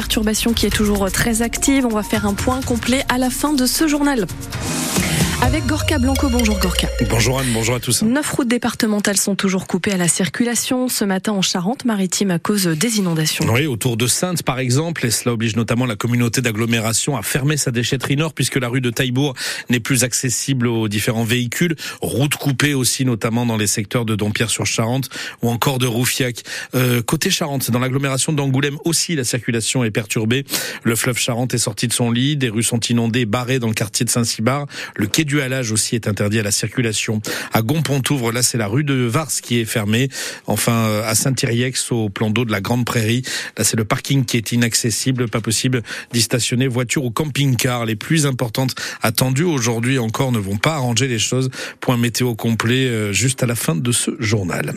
perturbation qui est toujours très active. On va faire un point complet à la fin de ce journal. Avec Gorka Blanco. Bonjour Gorka. Bonjour Anne, bonjour à tous. Neuf routes départementales sont toujours coupées à la circulation ce matin en Charente-Maritime à cause des inondations. Oui, autour de Sainte par exemple, et cela oblige notamment la communauté d'agglomération à fermer sa déchetterie nord puisque la rue de Taillebourg n'est plus accessible aux différents véhicules. Routes coupées aussi notamment dans les secteurs de Dompierre-sur-Charente ou encore de Roufiac. Euh, côté Charente, dans l'agglomération d'Angoulême aussi la circulation est perturbée. Le fleuve Charente est sorti de son lit, des rues sont inondées, barrées dans le quartier de Saint-Cybard. Le quai du halage aussi est interdit à la circulation. À Gonpontouvre, là c'est la rue de Vars qui est fermée. Enfin euh, à Saint-Iriex au plan d'eau de la Grande Prairie, là c'est le parking qui est inaccessible, pas possible d'y stationner voiture ou camping-car. Les plus importantes attendues aujourd'hui encore ne vont pas arranger les choses. Point météo complet euh, juste à la fin de ce journal.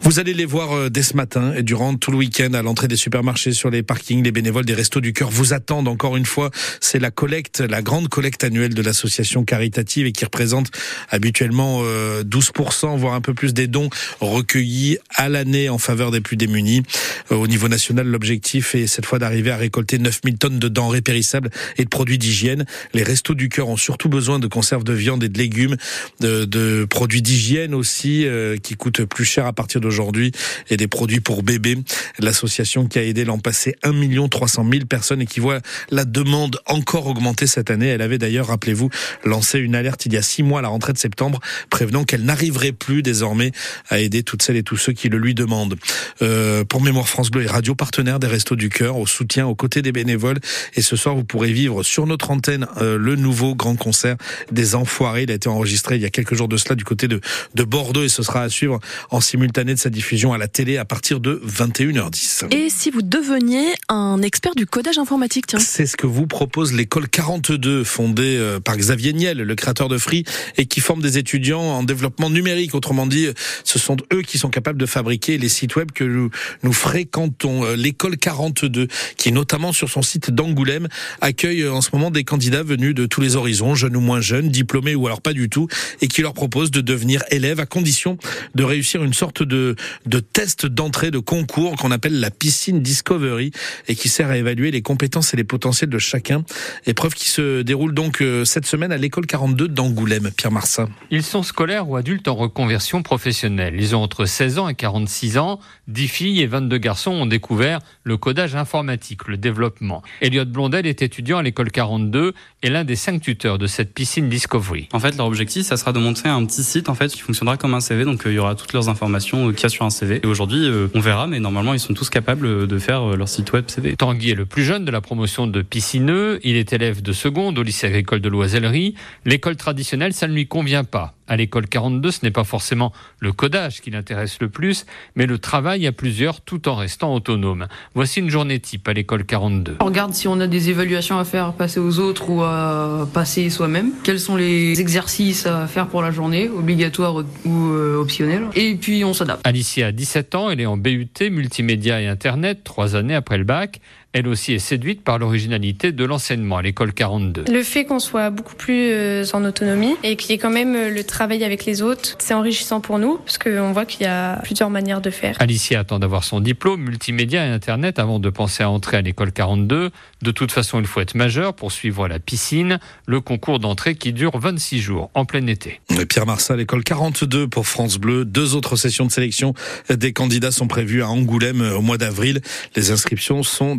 Vous allez les voir euh, dès ce matin et durant tout le week-end à l'entrée des supermarchés, sur les parkings, les bénévoles des Restos du Cœur vous attendent encore une fois. C'est la collecte, la grande collecte annuelle de l'association et qui représente habituellement 12%, euh, voire un peu plus des dons recueillis à l'année en faveur des plus démunis. Euh, au niveau national, l'objectif est cette fois d'arriver à récolter 9000 tonnes de denrées périssables et de produits d'hygiène. Les restos du cœur ont surtout besoin de conserves de viande et de légumes, de, de produits d'hygiène aussi, euh, qui coûtent plus cher à partir d'aujourd'hui, et des produits pour bébés. L'association qui a aidé l'an passé 1 300 000 personnes et qui voit la demande encore augmenter cette année. Elle avait d'ailleurs, rappelez-vous, lancé une alerte il y a six mois à la rentrée de septembre, prévenant qu'elle n'arriverait plus désormais à aider toutes celles et tous ceux qui le lui demandent. Euh, pour Mémoire France Bleu et radio partenaire des Restos du Cœur, au soutien aux côtés des bénévoles. Et ce soir, vous pourrez vivre sur notre antenne euh, le nouveau grand concert des Enfoirés. Il a été enregistré il y a quelques jours de cela du côté de, de Bordeaux et ce sera à suivre en simultané de sa diffusion à la télé à partir de 21h10. Et si vous deveniez un expert du codage informatique, tiens C'est ce que vous propose l'école 42 fondée euh, par Xavier Niel, le créateur de Free et qui forment des étudiants en développement numérique. Autrement dit, ce sont eux qui sont capables de fabriquer les sites web que nous, nous fréquentons. Euh, l'école 42, qui notamment sur son site d'Angoulême accueille euh, en ce moment des candidats venus de tous les horizons, jeunes ou moins jeunes, diplômés ou alors pas du tout, et qui leur propose de devenir élèves à condition de réussir une sorte de, de test d'entrée, de concours qu'on appelle la piscine Discovery et qui sert à évaluer les compétences et les potentiels de chacun. Épreuve qui se déroule donc euh, cette semaine à l'école 42 d'Angoulême. Pierre Marsin. Ils sont scolaires ou adultes en reconversion professionnelle. Ils ont entre 16 ans et 46 ans. 10 filles et 22 garçons ont découvert le codage informatique, le développement. Elliot Blondel est étudiant à l'école 42 et l'un des cinq tuteurs de cette piscine Discovery. En fait, leur objectif, ça sera de montrer un petit site en fait qui fonctionnera comme un CV. Donc, euh, il y aura toutes leurs informations euh, qu'il y a sur un CV. Et aujourd'hui, euh, on verra, mais normalement, ils sont tous capables de faire leur site web CV. Tanguy est le plus jeune de la promotion de piscineux. Il est élève de seconde au lycée agricole de Loisellerie. L'école traditionnelle, ça ne lui convient pas. À l'école 42, ce n'est pas forcément le codage qui l'intéresse le plus, mais le travail à plusieurs tout en restant autonome. Voici une journée type à l'école 42. On regarde si on a des évaluations à faire passer aux autres ou à passer soi-même. Quels sont les exercices à faire pour la journée, obligatoires ou euh, optionnels. Et puis on s'adapte. Alicia a 17 ans, elle est en BUT, multimédia et Internet, trois années après le bac elle aussi est séduite par l'originalité de l'enseignement à l'école 42. Le fait qu'on soit beaucoup plus euh, en autonomie et qu'il y ait quand même euh, le travail avec les autres, c'est enrichissant pour nous parce qu'on voit qu'il y a plusieurs manières de faire. Alicia attend d'avoir son diplôme multimédia et Internet avant de penser à entrer à l'école 42. De toute façon, il faut être majeur pour suivre la piscine, le concours d'entrée qui dure 26 jours en plein été. Pierre Marsal, l'école 42 pour France Bleu. Deux autres sessions de sélection des candidats sont prévues à Angoulême au mois d'avril. Les inscriptions sont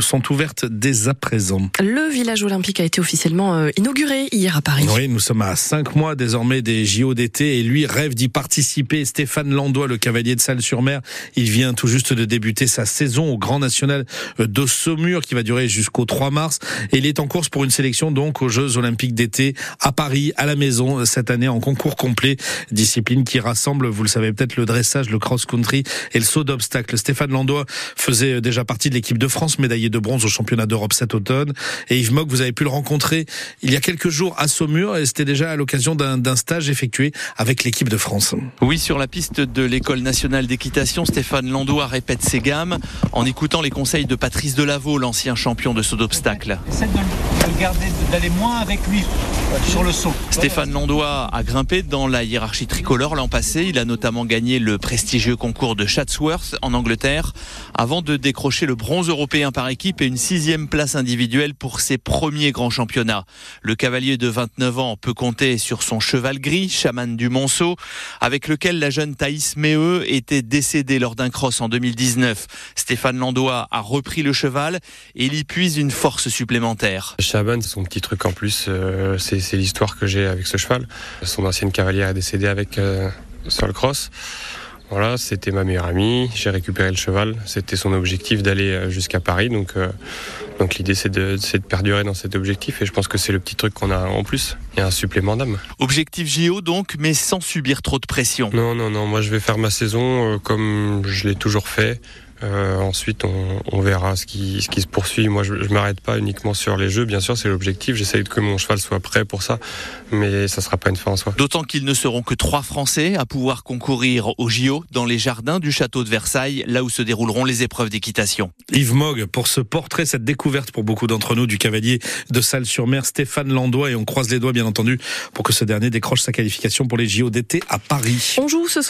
sont ouvertes dès à présent. Le village olympique a été officiellement euh, inauguré hier à Paris. Oui, nous sommes à cinq mois désormais des JO d'été et lui rêve d'y participer. Stéphane Landois, le cavalier de Salle-sur-Mer, il vient tout juste de débuter sa saison au Grand National de Saumur qui va durer jusqu'au 3 mars et il est en course pour une sélection donc aux Jeux Olympiques d'été à Paris, à la maison cette année en concours complet, discipline qui rassemble, vous le savez peut-être, le dressage, le cross-country et le saut d'obstacle. Stéphane Landois faisait déjà partie de l'équipe de France France, médaillé de bronze au championnat d'Europe cet automne. Et Yves Mock, vous avez pu le rencontrer il y a quelques jours à Saumur et c'était déjà à l'occasion d'un stage effectué avec l'équipe de France. Oui, sur la piste de l'école nationale d'équitation, Stéphane Landois répète ses gammes en écoutant les conseils de Patrice Delaveau, l'ancien champion de saut d'obstacle. Essaie de, de garder, d'aller moins avec lui sur le saut. Stéphane Landois a grimpé dans la hiérarchie tricolore l'an passé. Il a notamment gagné le prestigieux concours de Chatsworth en Angleterre avant de décrocher le bronze européen par équipe et une sixième place individuelle pour ses premiers grands championnats. Le cavalier de 29 ans peut compter sur son cheval gris, chaman du Monceau, avec lequel la jeune Thaïs Méheux était décédée lors d'un cross en 2019. Stéphane Landois a repris le cheval et il y puise une force supplémentaire. Chaban, c'est son petit truc en plus. Euh, c'est l'histoire que j'ai avec ce cheval. Son ancienne cavalière est décédée avec euh, sur le cross. Voilà, c'était ma meilleure amie. J'ai récupéré le cheval. C'était son objectif d'aller euh, jusqu'à Paris. Donc, euh, donc l'idée, c'est de, de, perdurer dans cet objectif. Et je pense que c'est le petit truc qu'on a en plus. Il y a un supplément d'âme. Objectif JO donc, mais sans subir trop de pression. Non, non, non. Moi, je vais faire ma saison euh, comme je l'ai toujours fait. Euh, ensuite, on, on, verra ce qui, ce qui se poursuit. Moi, je, je m'arrête pas uniquement sur les jeux. Bien sûr, c'est l'objectif. J'essaye que mon cheval soit prêt pour ça, mais ça sera pas une fin en soi. D'autant qu'ils ne seront que trois Français à pouvoir concourir au JO dans les jardins du château de Versailles, là où se dérouleront les épreuves d'équitation. Yves Mogg, pour ce portrait, cette découverte pour beaucoup d'entre nous du cavalier de Salle-sur-Mer, Stéphane Landois, et on croise les doigts, bien entendu, pour que ce dernier décroche sa qualification pour les JO d'été à Paris. On joue ce soir.